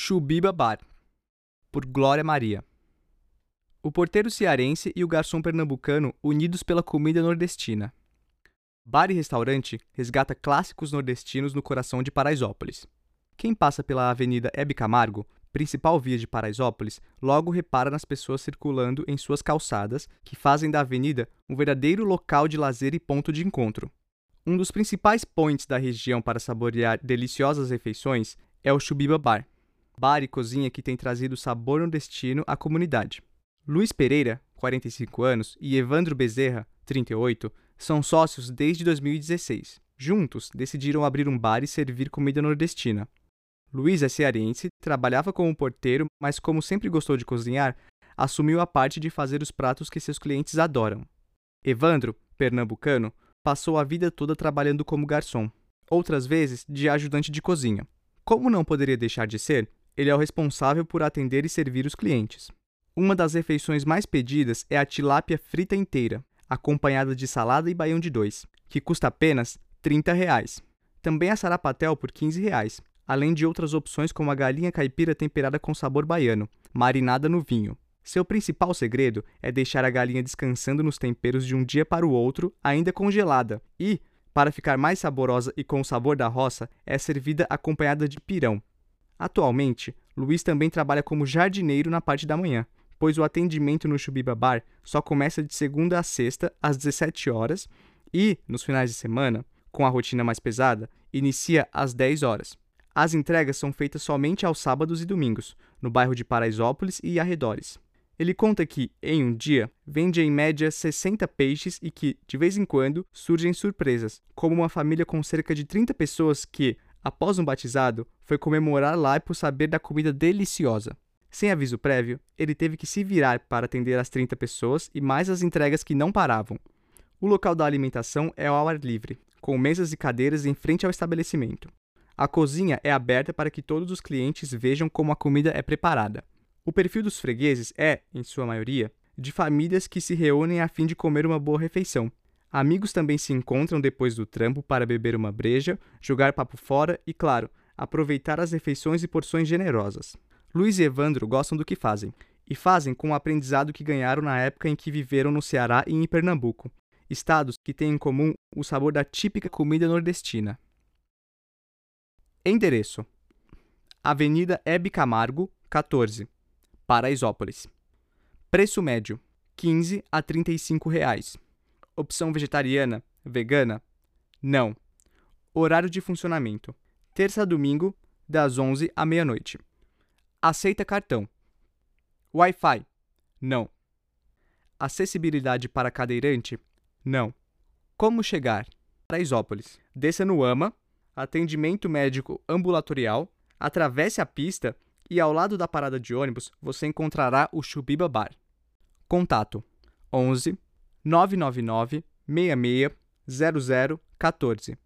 Chubiba Bar, por Glória Maria. O porteiro cearense e o garçom pernambucano unidos pela comida nordestina. Bar e restaurante resgata clássicos nordestinos no coração de Paraisópolis. Quem passa pela Avenida Hebe Camargo, principal via de Paraisópolis, logo repara nas pessoas circulando em suas calçadas, que fazem da avenida um verdadeiro local de lazer e ponto de encontro. Um dos principais points da região para saborear deliciosas refeições é o Chubiba Bar, bar e cozinha que tem trazido sabor nordestino à comunidade. Luiz Pereira, 45 anos, e Evandro Bezerra, 38, são sócios desde 2016. Juntos, decidiram abrir um bar e servir comida nordestina. Luiz é cearense, trabalhava como porteiro, mas como sempre gostou de cozinhar, assumiu a parte de fazer os pratos que seus clientes adoram. Evandro, pernambucano, passou a vida toda trabalhando como garçom, outras vezes de ajudante de cozinha. Como não poderia deixar de ser, ele é o responsável por atender e servir os clientes. Uma das refeições mais pedidas é a tilápia frita inteira, acompanhada de salada e baião de dois, que custa apenas 30 reais. Também a sarapatel por 15 reais, além de outras opções como a galinha caipira temperada com sabor baiano, marinada no vinho. Seu principal segredo é deixar a galinha descansando nos temperos de um dia para o outro, ainda congelada, e, para ficar mais saborosa e com o sabor da roça, é servida acompanhada de pirão. Atualmente, Luiz também trabalha como jardineiro na parte da manhã, pois o atendimento no Chubiba Bar só começa de segunda a sexta, às 17 horas, e, nos finais de semana, com a rotina mais pesada, inicia às 10 horas. As entregas são feitas somente aos sábados e domingos, no bairro de Paraisópolis e arredores. Ele conta que, em um dia, vende em média 60 peixes e que, de vez em quando, surgem surpresas, como uma família com cerca de 30 pessoas que, após um batizado, foi comemorar lá por saber da comida deliciosa. Sem aviso prévio, ele teve que se virar para atender as 30 pessoas e mais as entregas que não paravam. O local da alimentação é ao ar livre, com mesas e cadeiras em frente ao estabelecimento. A cozinha é aberta para que todos os clientes vejam como a comida é preparada. O perfil dos fregueses é, em sua maioria, de famílias que se reúnem a fim de comer uma boa refeição. Amigos também se encontram depois do trampo para beber uma breja, jogar papo fora e, claro, aproveitar as refeições e porções generosas. Luiz e Evandro gostam do que fazem, e fazem com o aprendizado que ganharam na época em que viveram no Ceará e em Pernambuco, estados que têm em comum o sabor da típica comida nordestina. Endereço: Avenida Hebe Camargo, 14, Paraisópolis. Preço médio: 15 a 35 reais. Opção vegetariana, vegana? Não. Horário de funcionamento: terça a domingo, das 11 à meia-noite. Aceita cartão. Wi-Fi? Não. Acessibilidade para cadeirante? Não. Como chegar? Paraisópolis. Desça no AMA, atendimento médico ambulatorial, atravesse a pista e ao lado da parada de ônibus você encontrará o Chubiba Bar. Contato 11 999 66 00 14